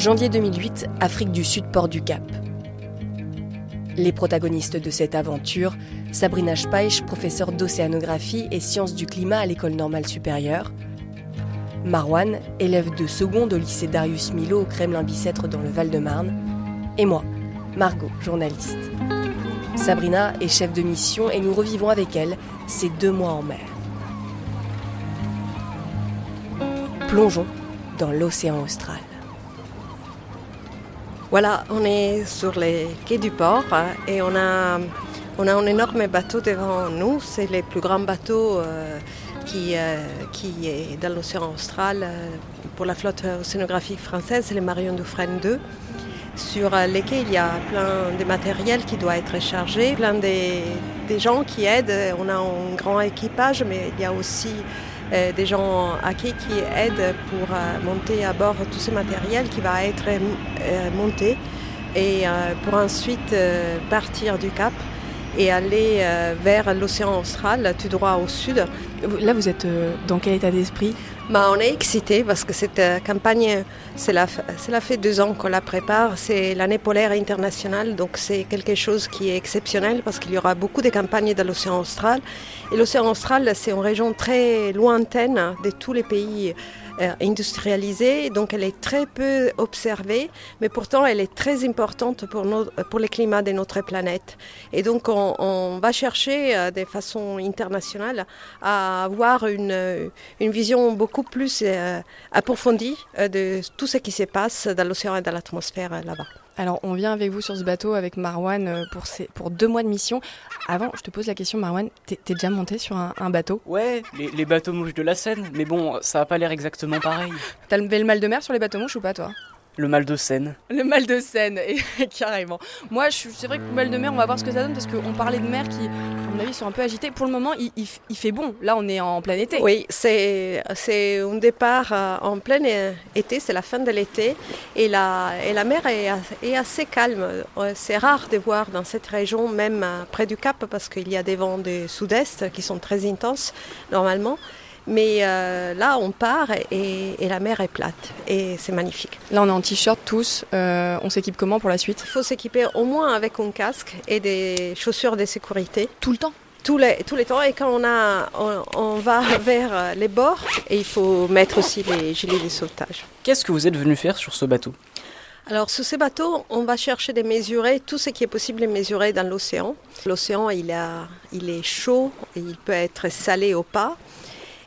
Janvier 2008, Afrique du Sud, port du Cap. Les protagonistes de cette aventure, Sabrina Speich, professeure d'océanographie et sciences du climat à l'école normale supérieure, Marwan, élève de seconde au lycée Darius Milo au Kremlin-Bicêtre dans le Val-de-Marne, et moi, Margot, journaliste. Sabrina est chef de mission et nous revivons avec elle ces deux mois en mer. Plongeons dans l'océan austral. Voilà, on est sur les quais du port hein, et on a, on a un énorme bateau devant nous. C'est le plus grand bateau euh, qui, euh, qui est dans l'océan austral euh, pour la flotte océanographique française, c'est le Marion Dufresne 2. Sur les quais, il y a plein de matériel qui doit être chargé, plein des, des gens qui aident. On a un grand équipage, mais il y a aussi des gens à qui qui aident pour euh, monter à bord tout ce matériel qui va être euh, monté et pour ensuite partir du Cap et aller vers l'océan austral, tout droit au sud. Là, vous êtes dans quel état d'esprit? Bah, on est excité parce que cette campagne, cela, fait deux ans qu'on la prépare. C'est l'année polaire internationale, donc c'est quelque chose qui est exceptionnel parce qu'il y aura beaucoup de campagnes dans l'océan austral. Et l'océan austral, c'est une région très lointaine de tous les pays euh, industrialisée, donc elle est très peu observée, mais pourtant elle est très importante pour, pour le climat de notre planète. Et donc on, va chercher euh, de façon internationale à avoir une, une vision beaucoup plus euh, approfondie de tout ce qui se passe dans l'océan et dans l'atmosphère là-bas. Alors, on vient avec vous sur ce bateau avec Marwan euh, pour, pour deux mois de mission. Avant, je te pose la question, Marwan, t'es déjà monté sur un, bateau? Ouais, les, bateaux mouches de la Seine, mais bon, ça a pas l'air exactement pareil. T'as le mal de mer sur les bateaux mouches ou pas, toi? Le mal de Seine. Le mal de Seine, carrément. Moi, c'est vrai que le mal de mer, on va voir ce que ça donne parce qu'on parlait de mer qui, à mon avis, sont un peu agités. Pour le moment, il, fait bon. Là, on est en plein été. Oui, c'est un départ euh, en plein été, c'est la fin de l'été. Et la, et la mer est, est assez calme. Euh, c'est rare de voir dans cette région, même euh, près du Cap, parce qu'il y a des vents du sud-est qui sont très intenses normalement. Mais euh, là, on part et, la mer est plate et c'est magnifique. Là, on est en t-shirt tous. Euh, on s'équipe comment pour la suite? Il faut s'équiper au moins avec un casque et des chaussures de sécurité. Tout le temps? Tous les, tous les temps et quand on, a, on, va vers les bords et il faut mettre aussi les gilets de sauvetage. Qu'est-ce que vous êtes venu faire sur ce bateau? Alors sur ces bateaux, on va chercher de mesurer tout ce qui est possible de mesurer dans l'océan. L'océan, il, il est chaud, et il peut être salé ou pas.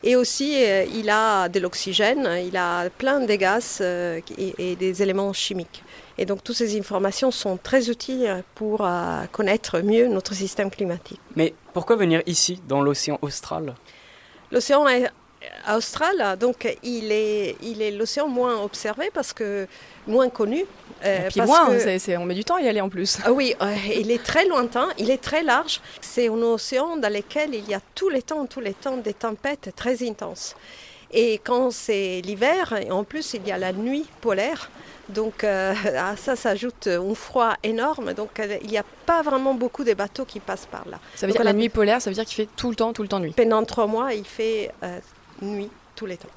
Et aussi, euh, il a de l'oxygène, il a plein de gaz euh, et, des éléments chimiques. Et donc, toutes ces informations sont très utiles pour euh, connaître mieux notre système climatique. Mais pourquoi venir ici, dans l'océan austral? L'océan austral, donc il est, il est l'océan moins observé parce que moins connu. Euh, puis moins, on met du temps à y aller en plus. Ah oui, il est très lointain, il est très large. C'est un océan dans lequel il y a tous les temps, tous les temps des tempêtes très intenses. Et quand c'est l'hiver, en plus il y a la nuit polaire, donc euh, à ça s'ajoute un froid énorme. Donc euh, il n'y a pas vraiment beaucoup de bateaux qui passent par là. Ça veut dire la nuit polaire, ça veut dire qu'il fait tout le temps, tout le temps nuit. Pendant trois mois, il fait nuit tous les temps.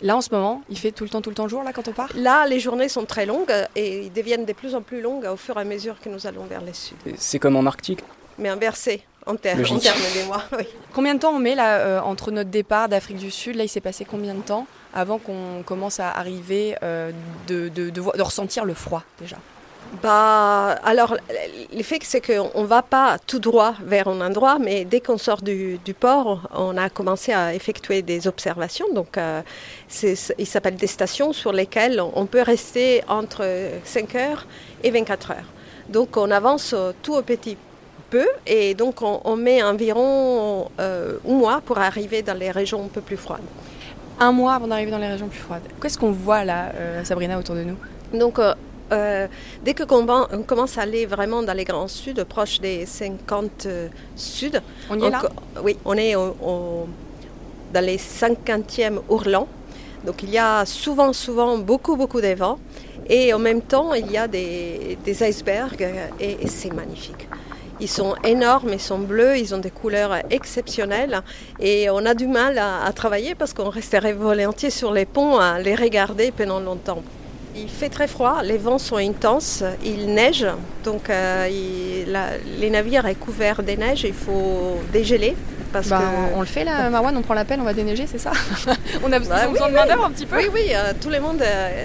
Là, en ce moment, il fait tout le temps, tout le temps jour, là, quand on part? Là, les journées sont très longues et ils deviennent de plus en plus longues au fur et à mesure que nous allons vers le sud. C'est comme en Arctique? Mais inversé, en, termes de mois, oui. Combien de temps on met, là, euh, entre notre départ d'Afrique du Sud Là, il s'est passé combien de temps avant qu'on commence à arriver, euh, de, de, de ressentir le froid, déjà? Bah, alors, l'effet, c'est qu'on ne va pas tout droit vers un endroit, mais dès qu'on sort du, port, on a commencé à effectuer des observations. Donc, euh, il s'appelle des stations sur lesquelles on peut rester entre 5 heures et 24 heures. Donc, on avance tout au petit peu et donc on, met environ euh, un mois pour arriver dans les régions un peu plus froides. Un mois avant d'arriver dans les régions plus froides. Qu'est-ce qu'on voit là, euh, Sabrina, autour de nous? Donc, euh, dès que on commence à aller vraiment dans les grands suds, proche des 50 euh, sud, on y est là? Oui, on est dans les 50e ourlans. Donc il y a souvent, souvent beaucoup, beaucoup de vents. Et en même temps, il y a des, icebergs et, c'est magnifique. Ils sont énormes, ils sont bleus, ils ont des couleurs exceptionnelles et on a du mal à, à travailler parce qu'on resterait volontiers sur les ponts à les regarder pendant longtemps. Il fait très froid, les vents sont intenses, il neige, donc euh, il- la- les navires est couvert des neiges, il faut dégeler. Parce Bah, que... on, le fait là, Marwan, on prend l'appel, on va déneiger, c'est ça? On a besoin, Bah ont oui, besoin de oui. main-d'œuvre un petit peu? Oui, oui, euh, tout le monde euh,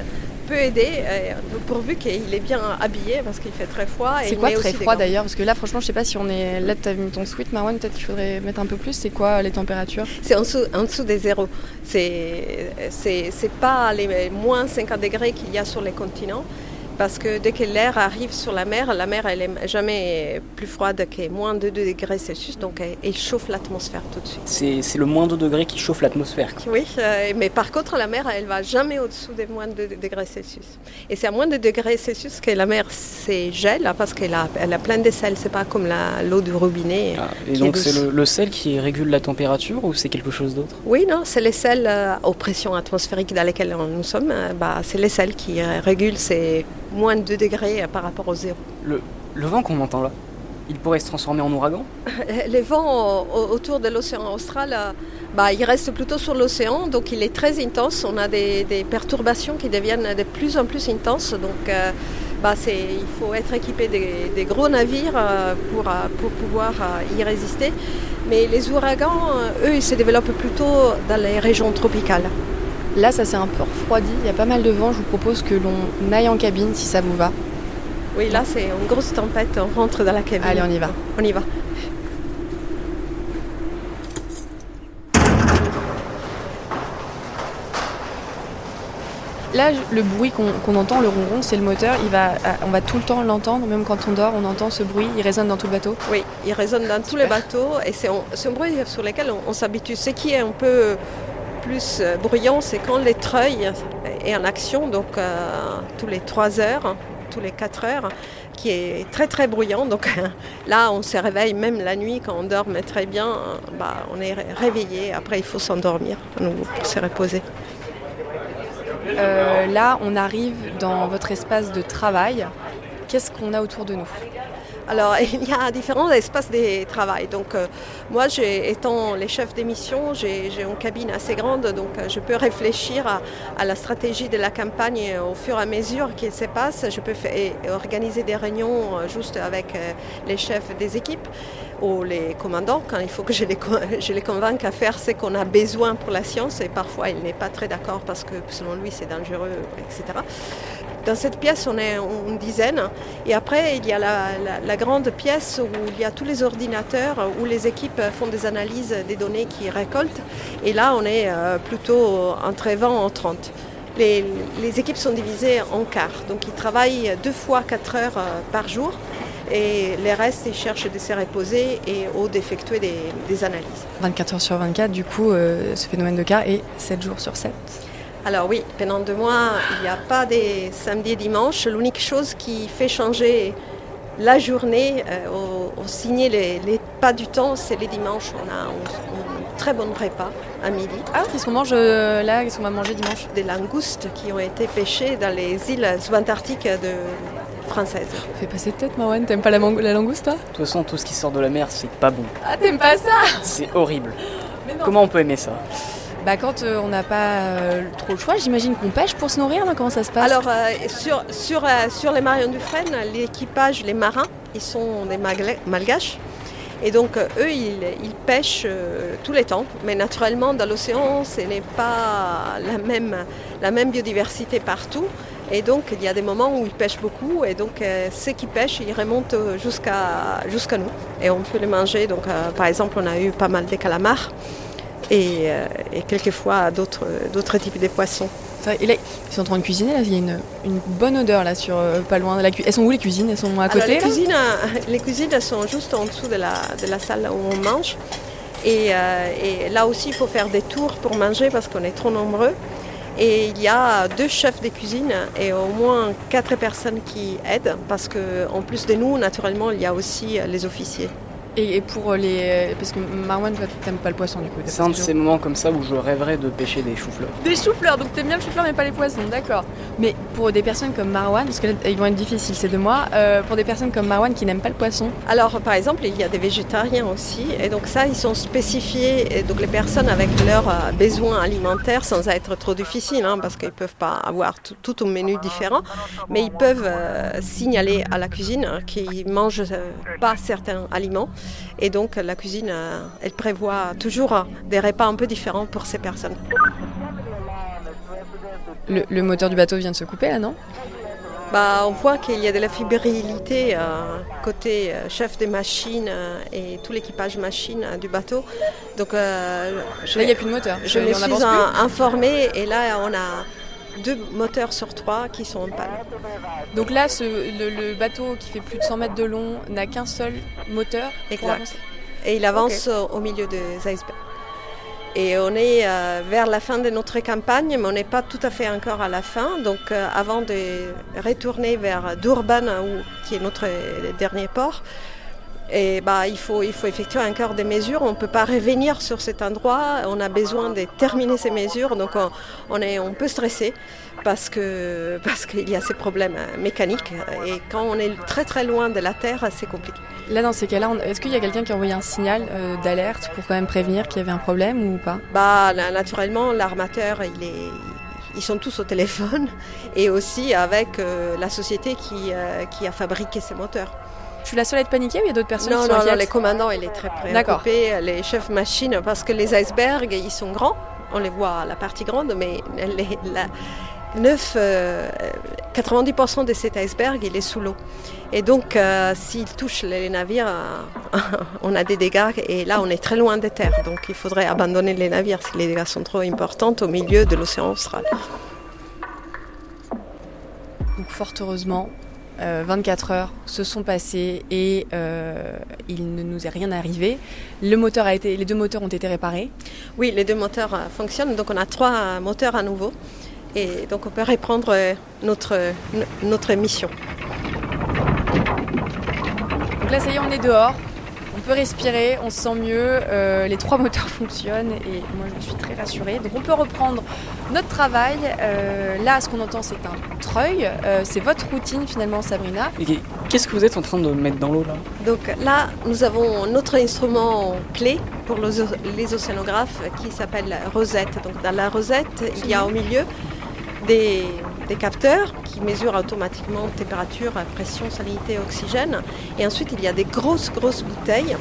peut aider, euh, pourvu qu'il est bien habillé parce qu'il fait très froid. C'est quoi très froid d'ailleurs? Parce que là, franchement, je sais pas si on est. Là, tu as mis ton sweat, Marwan, peut-être qu'il faudrait mettre un peu plus. C'est quoi les températures? C'est en dessous, en dessous des zéros. C'est pas les moins 50 degrés qu'il y a sur les continents. Parce que dès que l'air arrive sur la mer, la mer elle est jamais plus froide que moins de 2 degrés Celsius, donc elle, elle chauffe l'atmosphère tout de suite. C'est le moins 2 degrés qui chauffe l'atmosphère. Oui, euh, mais par contre la mer elle va jamais au-dessous des moins de 2 degrés Celsius. Et c'est à moins de 2 degrés Celsius que la mer se gèle hein, parce qu'elle a, elle a plein de sel, c'est pas comme l'eau du robinet. Ah, et donc est c'est le, le sel qui régule la température ou c'est quelque chose d'autre? Oui, non, c'est les sels euh, aux pressions atmosphériques dans lesquelles nous sommes. euh, bah, c'est les sels qui régulent ces moins de 2 degrés euh, par rapport au zéro. le, le vent qu'on entend là, il pourrait se transformer en ouragan? Les vents au- autour de l'océan austral, euh, bah, ils restent plutôt sur l'océan, donc il est très intense. On a des, des perturbations qui deviennent de plus en plus intenses. Donc euh, bah, il faut être équipé des, des gros navires euh, pour, pour pouvoir euh, y résister. Mais les ouragans, eux, ils se développent plutôt dans les régions tropicales. Là, ça s'est un peu refroidi. Il y a pas mal de vent. Je vous propose que l'on aille en cabine si ça vous va. Oui, là, c'est une grosse tempête. On rentre dans la cabine. Allez, on y va. On y va. Là, le bruit qu'on entend, le ronron, c'est le moteur. Il va, on va tout le temps l'entendre, même quand on dort, on entend ce bruit. Il résonne dans tout le bateau. Oui, il résonne dans tous les bateaux et c'est un, c'est un bruit sur lequel on, on s'habitue. Ce qui est un peu plus euh, bruyant, c'est quand les treuils est en action, donc euh, tous les 3 heures, tous les 4 heures, qui est très très bruyant. Donc là, on se réveille même la nuit quand on dort très bien. Bah, on est ré- réveillé. Après, il faut s'endormir pour se reposer. Euh, là, on arrive dans votre espace de travail. Qu'est-ce qu'on a autour de nous? Alors, il y a différents espaces de travail. Donc, euh, moi, étant les chefs d'émission, j'ai une cabine assez grande, donc euh, je peux réfléchir à, la stratégie de la campagne au fur et à mesure qu'il se passe. Je peux organiser des réunions euh, juste avec les chefs des équipes les commandants quand il faut que je les, je les convainque à faire ce qu'on a besoin pour la science. Et parfois, il n'est pas très d'accord parce que selon lui, c'est dangereux, etc. Dans cette pièce, on est une dizaine. Et après, il y a la, la- grande pièce où il y a tous les ordinateurs, où les équipes font des analyses des données qu'ils récoltent. Et là, on est euh, plutôt entre 20 et 30. Les, les équipes sont divisées en quarts. Donc, ils travaillent deux fois 4 heures euh, par jour. Et les restes, ils cherchent de se reposer et ou d'effectuer des, des analyses. 24 heures sur 24, du coup, euh, ce phénomène de cas est 7 jours sur 7. Alors oui, pendant deux mois, il n'y a pas des samedis et dimanches. L'unique chose qui fait changer la journée, euh, au, au signer les, les pas du temps, c'est les dimanches. On a un, un très bon repas à midi. Ah, qu'est-ce qu'on mange euh, là? Qu'est-ce qu'on va manger dimanche? Des langoustes qui ont été pêchées dans les îles subantarctiques de, françaises. Fais passer de tête, Marwan. T'aimes pas la, mango- la langouste, toi? De toute façon, tout ce qui sort de la mer, c'est pas bon. Ah, t'aimes pas ça? C'est horrible. Comment on peut aimer ça? Bah, quand euh, on n'a pas euh, trop le choix, j'imagine qu'on pêche pour se nourrir, non Comment ça se passe? Alors, euh, sur, sur, euh, sur les Marion Dufresne, l'équipage, les marins, ils sont des Magla- malgaches. Et donc, euh, eux, ils, ils pêchent euh, tous les temps. Mais naturellement, dans l'océan, ce n'est pas la même, la même biodiversité partout. Et donc, il y a des moments où ils pêchent beaucoup. Et donc, euh, ceux qui pêchent, ils remontent jusqu'à jusqu'à nous. Et on peut les manger. Donc, euh, par exemple, on a eu pas mal de calamars. Et, euh, et quelquefois d'autres types de poissons. Ça, Et là, ils sont en train de cuisiner, là. Il y a une, une bonne odeur, là, sur euh, pas loin de la cuisine. Elles sont où, les cuisines? Elles sont à Alors, côté, les, cuisines, les cuisines elles sont juste en dessous de la, de la salle où on mange. Et, et là aussi, il faut faire des tours pour manger parce qu'on est trop nombreux. Et il y a deux chefs de cuisine et au moins quatre personnes qui aident parce qu'en plus de nous, naturellement, il y a aussi les officiers. Et, pour les. Parce que Marwan, toi, t'aimes pas le poisson du coup C'est un de ces moments comme ça où je rêverais de pêcher des choux-fleurs. Des choux-fleurs, donc t'aimes bien le chou-fleur mais pas les poissons, d'accord. Mais pour des personnes comme Marwan, parce que là, ils vont être difficiles ces deux mois, euh, pour des personnes comme Marwan qui n'aiment pas le poisson Alors par exemple, il y a des végétariens aussi, et donc ça, ils sont spécifiés, et donc les personnes avec leurs euh, besoins alimentaires sans être trop difficiles, hein, parce qu'ils peuvent pas avoir tout, au menu différent, mais ils peuvent euh, signaler à la cuisine hein, qu'ils mangent pas certains aliments. Et donc la cuisine, euh, elle prévoit toujours des repas un peu différents pour ces personnes. Le, moteur du bateau vient de se couper là, non? Bah, on voit qu'il y a de la fibrilité euh, côté euh, chef des machines et tout l'équipage machine du bateau. Donc là, il n'y a plus de moteur. Je, me suis informée et là, on a deux moteurs sur trois qui sont en panne. Donc là, le, bateau qui fait plus de 100 mètres de long n'a qu'un seul moteur exact. Et il avance au milieu des icebergs. Et on est euh, vers la fin de notre campagne, mais on n'est pas tout à fait encore à la fin. Donc euh, avant de retourner vers Durban, qui est notre dernier port, et bah, il, faut, il faut effectuer encore des mesures. On ne peut pas revenir sur cet endroit. On a besoin de terminer ces mesures. Donc on, est, on peut stresser parce qu'il parce qu'il y a ces problèmes mécaniques. Et quand on est très très loin de la Terre, c'est compliqué. Là, dans ces cas-là, est-ce qu'il y a quelqu'un qui a envoyé un signal euh, d'alerte pour quand même prévenir qu'il y avait un problème ou pas? Bah, Naturellement, l'armateur, il est, ils sont tous au téléphone et aussi avec euh, la société qui, euh, qui a fabriqué ces moteurs. Je suis la seule à être paniquée ou il y a d'autres personnes non, qui sont Non, non, les commandants, il est très préoccupé, les chefs machines, parce que les icebergs, ils sont grands, on les voit à la partie grande, mais les, la, 9, 90% euh, de cet iceberg, il est sous l'eau. Et donc, euh, s'il touche les navires, euh, on a des dégâts. Et là, on est très loin des terres. Donc, il faudrait abandonner les navires si les dégâts sont trop importants au milieu de l'océan austral. Donc, fort heureusement, 24 heures se sont passées et il ne nous est rien arrivé. Le moteur a été, les deux moteurs ont été réparés. Oui, les deux moteurs fonctionnent. Donc, on a trois moteurs à nouveau. Et donc on peut reprendre euh, notre, notre mission. Donc là ça y est, on est dehors. On peut respirer, on se sent mieux, euh, les trois moteurs fonctionnent et moi je suis très rassurée. Donc on peut reprendre notre travail. Euh, là, ce qu'on entend, c'est un treuil. c'est votre routine finalement, Sabrina. Qu'est-ce que vous êtes en train de mettre dans l'eau là? Donc là, nous avons notre instrument clé pour les océanographes qui s'appelle Rosette. Donc dans la Rosette, il y a au milieu des, capteurs qui mesurent automatiquement température, pression, salinité, oxygène. Et ensuite, il y a des grosses, grosses bouteilles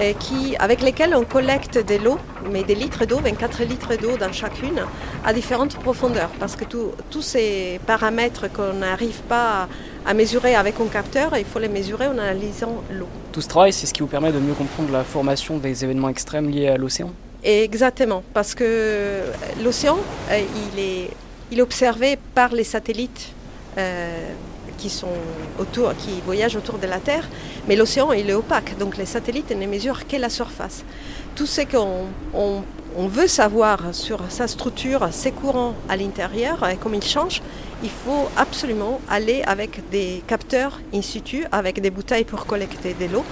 euh, qui, avec lesquelles on collecte de l'eau, mais des litres d'eau, 24 litres d'eau dans chacune, à différentes profondeurs. Parce que tous ces paramètres qu'on n'arrive pas à, mesurer avec un capteur, il faut les mesurer en analysant l'eau. Tout ce travail, c'est ce qui vous permet de mieux comprendre la formation des événements extrêmes liés à l'océan? Exactement, parce que l'océan, euh, il est il est observé par les satellites euh, qui voyagent autour de la Terre, mais l'océan est opaque, donc les satellites ne mesurent que la surface. Tout ce qu'on on, veut savoir sur sa structure, ses courants à l'intérieur et comment ils changent, il faut absolument aller avec des capteurs in situ, avec des bouteilles pour collecter de l'eau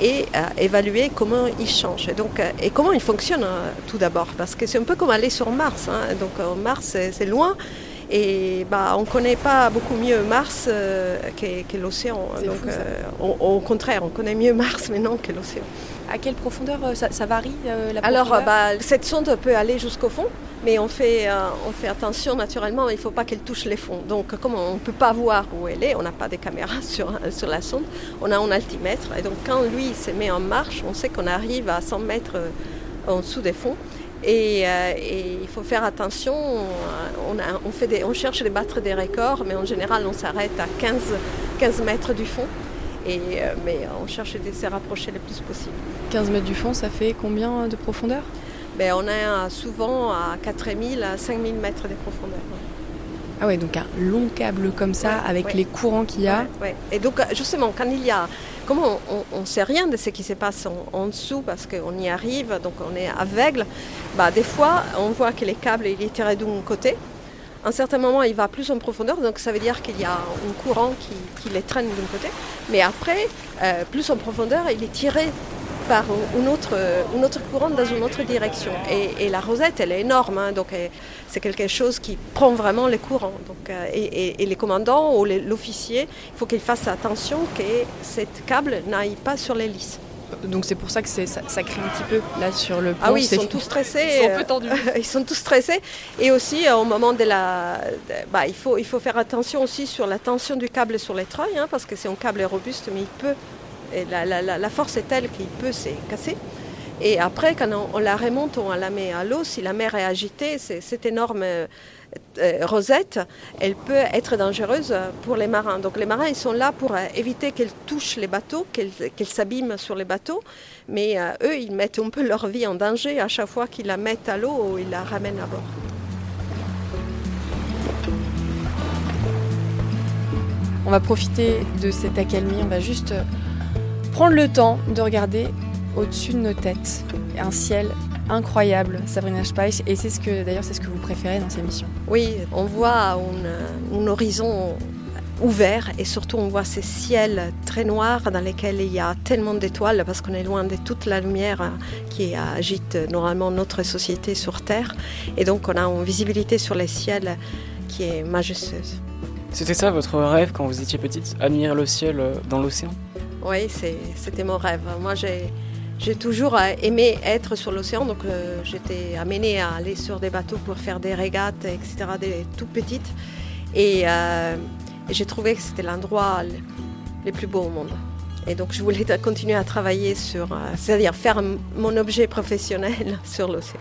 et euh, évaluer comment ils changent. Et, donc, euh, et comment ils fonctionnent euh, tout d'abord. Parce que c'est un peu comme aller sur Mars. Hein. Donc Mars, c'est loin. Et bah, on ne connaît pas beaucoup mieux Mars que, l'océan. Donc, au contraire, on connaît mieux Mars maintenant que l'océan. À quelle profondeur ça, varie la Alors, bah, cette sonde peut aller jusqu'au fond. Mais on fait, euh, on fait attention naturellement, il ne faut pas qu'elle touche les fonds. Donc comme on ne peut pas voir où elle est, on n'a pas de caméras sur, sur la sonde, on a un altimètre. Et donc quand lui se met en marche, on sait qu'on arrive à 100 mètres euh, en dessous des fonds. Et, euh, et, il faut faire attention, on, a, on, fait des, on cherche de battre des records, mais en général on s'arrête à 15, 15 mètres du fond. Et, mais on cherche de se rapprocher le plus possible. 15 mètres du fond, ça fait combien de profondeur? Ben, on est souvent à 4000 à 5000 mètres de profondeur. Ah ouais, donc un long câble comme ça, avec les courants qu'il y a. Et donc justement, quand il y a... Comment on ne sait rien de ce qui se passe en, dessous parce qu'on y arrive, donc on est aveugle. Bah, des fois, on voit que les câbles, il est tiré d'un côté. Un certain moment, il va plus en profondeur, donc ça veut dire qu'il y a un courant qui, les traîne d'un côté. Mais après, euh, plus en profondeur, il est tiré par une autre, autre courant dans une autre direction. Et, la rosette, elle est énorme, hein, donc c'est quelque chose qui prend vraiment les courants. Donc, et, les commandants ou l'officier, il faut qu'ils fassent attention que cette câble n'aille pas sur l'hélice. Donc c'est pour ça que ça, ça crie un petit peu là sur le pont. Ah oui, ils sont tous stressés. Ils sont un peu tendus. ils sont tous stressés. Et aussi euh, au moment de la... Bah, il, faut, il faut faire attention aussi sur la tension du câble sur les treuils, hein, parce que c'est un câble robuste, mais il peut... Et la, la, la force est telle qu'il peut se casser. Et après, quand on, la remonte, on la met à l'eau, si la mer est agitée, cette énorme euh, euh, rosette, elle peut être dangereuse pour les marins. Donc les marins, ils sont là pour euh, éviter qu'elle touche les bateaux, qu'elle s'abîme sur les bateaux. Mais eux, ils mettent un peu leur vie en danger à chaque fois qu'ils la mettent à l'eau ou ils la ramènent à bord. On va profiter de cette accalmie, on va juste prendre le temps de regarder au-dessus de nos têtes. Un ciel incroyable, Sabrina Speich, et c'est ce que d'ailleurs c'est ce que vous dans ces missions. Oui, on voit un, horizon ouvert et surtout on voit ces ciels très noirs dans lesquels il y a tellement d'étoiles parce qu'on est loin de toute la lumière qui agite normalement notre société sur Terre et donc on a une visibilité sur les ciels qui est majestueuse. C'était ça votre rêve quand vous étiez petite, admirer le ciel dans l'océan? Oui, c'était mon rêve. Moi j'ai j'ai toujours euh, aimé être sur l'océan, donc euh, j'étais amenée à aller sur des bateaux pour faire des régates, etc., des tout petites. Et euh, j'ai trouvé que c'était l'endroit le plus beau au monde. Et donc je voulais continuer à travailler sur, c'est-à-dire faire mon objet professionnel sur l'océan.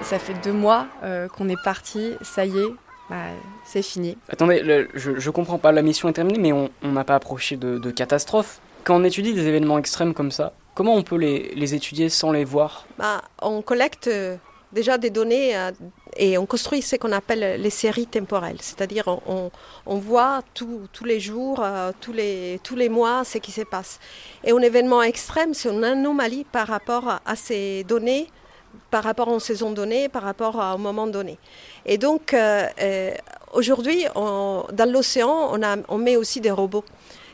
Ça fait deux mois qu'on est parti, ça y est, bah, c'est fini. Attendez, je, ne comprends pas, la mission est terminée, mais on n'a pas approché de, de catastrophe. Quand on étudie des événements extrêmes comme ça, comment on peut les, étudier sans les voir? Bah, On collecte euh, déjà des données euh, et on construit ce qu'on appelle les séries temporelles. C'est-à-dire on, voit tous les jours, euh, tous, les, tous les mois ce qui se passe. Et un événement extrême, c'est une anomalie par rapport à ces données par rapport à une saison donnée, par rapport à un moment donné. Et donc, aujourd'hui, dans l'océan, on met aussi des robots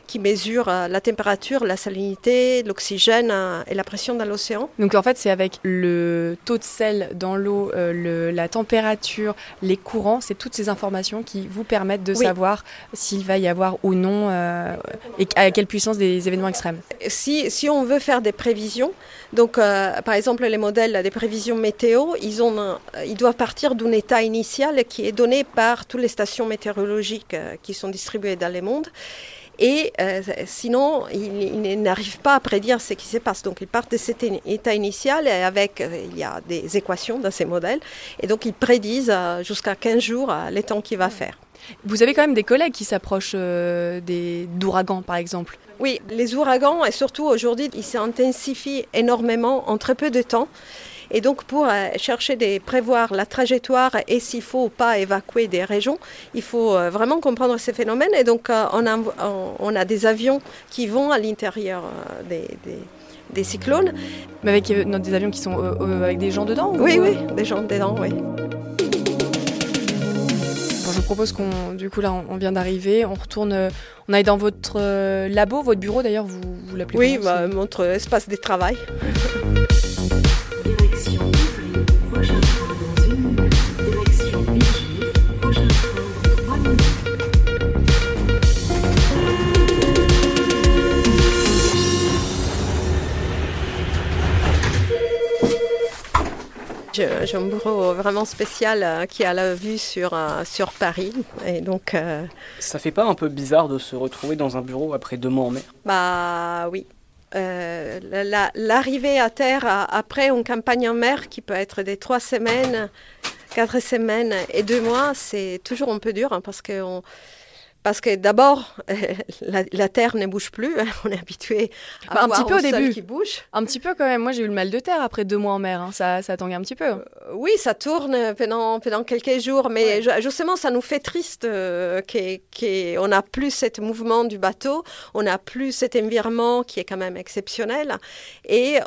qui mesure euh, la température, la salinité, l'oxygène euh, et la pression dans l'océan. Donc en fait, c'est avec le taux de sel dans l'eau, euh, la température, les courants, c'est toutes ces informations qui vous permettent de savoir s'il va y avoir ou non et à quelle puissance des événements extrêmes. Si, si on veut faire des prévisions, donc par exemple les modèles des prévisions météo, ils, ont, ils doivent partir d'un état initial qui est donné par toutes les stations météorologiques qui sont distribuées dans le monde. Et euh, sinon, il, n'arrive pas à prédire ce qui se passe. Donc, il part de cet état initial et avec, euh, il y a des équations dans ces modèles. Et donc, ils prédisent euh, jusqu'à 15 jours les temps qu'il va faire. Vous avez quand même des collègues qui s'approchent des d'ouragans, par exemple. Oui, les ouragans, et surtout aujourd'hui, ils s'intensifient énormément en très peu de temps. Et donc pour euh, chercher de prévoir la trajectoire et s'il faut ou pas évacuer des régions, il faut euh, vraiment comprendre ces phénomènes. Et donc euh, on a, on a des avions qui vont à l'intérieur des, des, cyclones. Mais avec des avions qui sont avec des gens dedans Oui, oui, des gens dedans, oui. je vous propose qu'on, du coup là, on vient d'arriver, on retourne, on aille dans votre labo, votre bureau d'ailleurs, vous, vous l'appelez Oui, bah, notre espace de travail. J'ai un bureau vraiment spécial euh, qui a la vue sur, euh, sur Paris. Et donc, euh, Ça fait pas un peu bizarre de se retrouver dans un bureau après deux mois en mer? Bah oui. L'arrivée à terre après une campagne en mer qui peut être des trois semaines, quatre semaines et deux mois, c'est toujours un peu dur hein, parce qu'on parce que d'abord, la, terre ne bouge plus. Hein. On est habitué à bah, un petit peu au début qui bouge. Un petit peu quand même. Moi, j'ai eu le mal de terre après deux mois en mer. Hein. Ça, ça tangue un petit peu. Euh, oui, ça tourne pendant, pendant quelques jours, mais justement, ça nous fait triste euh, qu'on n'a plus ce mouvement du bateau, on n'a plus cet environnement qui est quand même exceptionnel, et,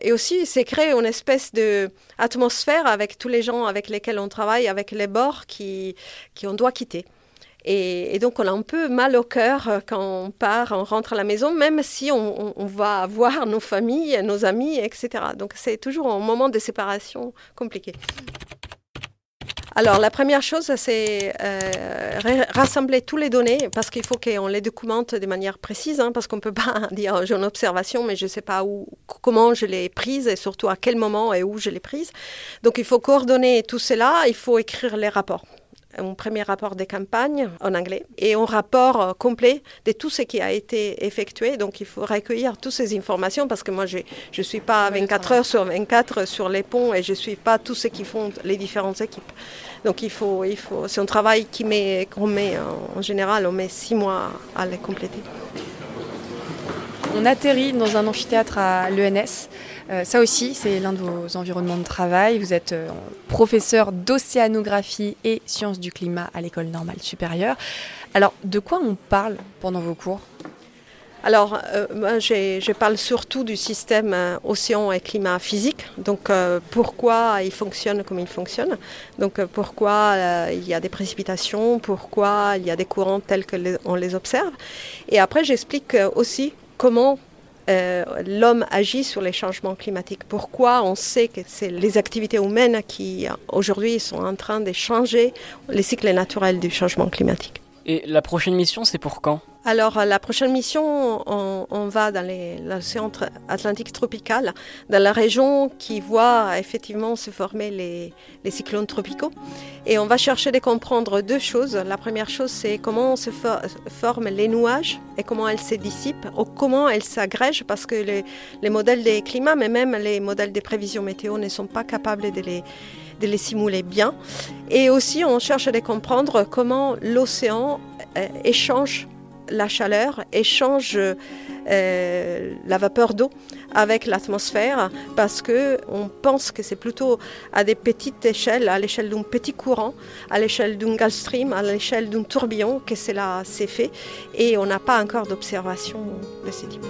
et aussi, c'est créé une espèce de atmosphère avec tous les gens avec lesquels on travaille, avec les bords qui, qui on doit quitter. Et, donc, on a un peu mal au cœur quand on part, on rentre à la maison, même si on, va voir nos familles, nos amis, etc. Donc, c'est toujours un moment de séparation compliqué. Alors, la première chose, c'est euh, rassembler toutes les données parce qu'il faut qu'on les documente de manière précise, hein, parce qu'on ne peut pas dire j'ai une observation, mais je ne sais pas où, comment je l'ai prise et surtout à quel moment et où je l'ai prise. Donc, il faut coordonner tout cela, il faut écrire les rapports un premier rapport des campagnes en anglais et un rapport euh, complet de tout ce qui a été effectué. Donc il faut recueillir toutes ces informations parce que moi je ne suis pas 24 heures sur 24 sur les ponts et je ne suis pas tous ceux qui font les différentes équipes. Donc il faut, il faut, c'est un travail qu'on met, met en général, on met six mois à les compléter. On atterrit dans un amphithéâtre à l'ENS. Euh, ça aussi, c'est l'un de vos environnements de travail. Vous êtes euh, professeur d'océanographie et sciences du climat à l'école normale supérieure. Alors, de quoi on parle pendant vos cours? Alors, euh, moi, je parle surtout du système océan et climat physique. Donc, pourquoi il fonctionne comme il fonctionne? Donc, pourquoi il y a des précipitations, pourquoi il y a des courants tels qu'on les observe? Et après, j'explique aussi comment euh, l'homme agit sur les changements climatiques. Pourquoi on sait que c'est les activités humaines qui aujourd'hui sont en train de changer les cycles naturels du changement climatique. Et la prochaine mission, c'est pour quand? Alors, la prochaine mission, on, va dans l'océan Atlantique tropical, dans la région qui voit effectivement se former les, cyclones tropicaux. Et on va chercher de comprendre deux choses. La première chose, c'est comment se forment les nuages et comment elles se dissipent, ou comment elles s'agrègent, parce que les, les modèles des climats, mais même les modèles des prévisions météo ne sont pas capables de les les simuler bien. Et aussi, on cherche à comprendre comment l'océan euh, échange la chaleur, échange euh, la vapeur d'eau avec l'atmosphère parce que on pense que c'est plutôt à des petites échelles, à l'échelle d'un petit courant, à l'échelle d'un Gulf Stream, à l'échelle d'un tourbillon que cela s'est fait et on n'a pas encore d'observation de ce type.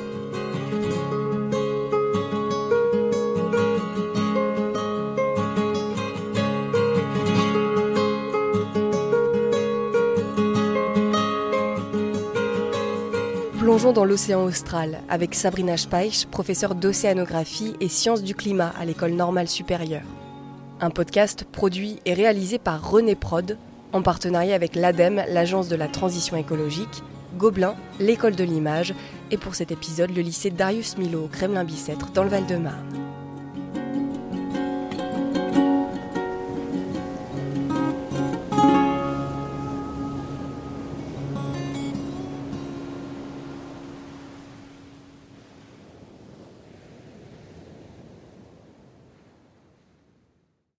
Plongeons dans l'océan austral avec Sabrina Speich, professeure d'océanographie et sciences du climat à l'école normale supérieure. Un podcast produit et réalisé par René Prod en partenariat avec l'ADEME, l'Agence de la transition écologique, Gobelin, l'école de l'image et pour cet épisode le lycée Darius Milo au Kremlin-Bicêtre dans le Val-de-Marne.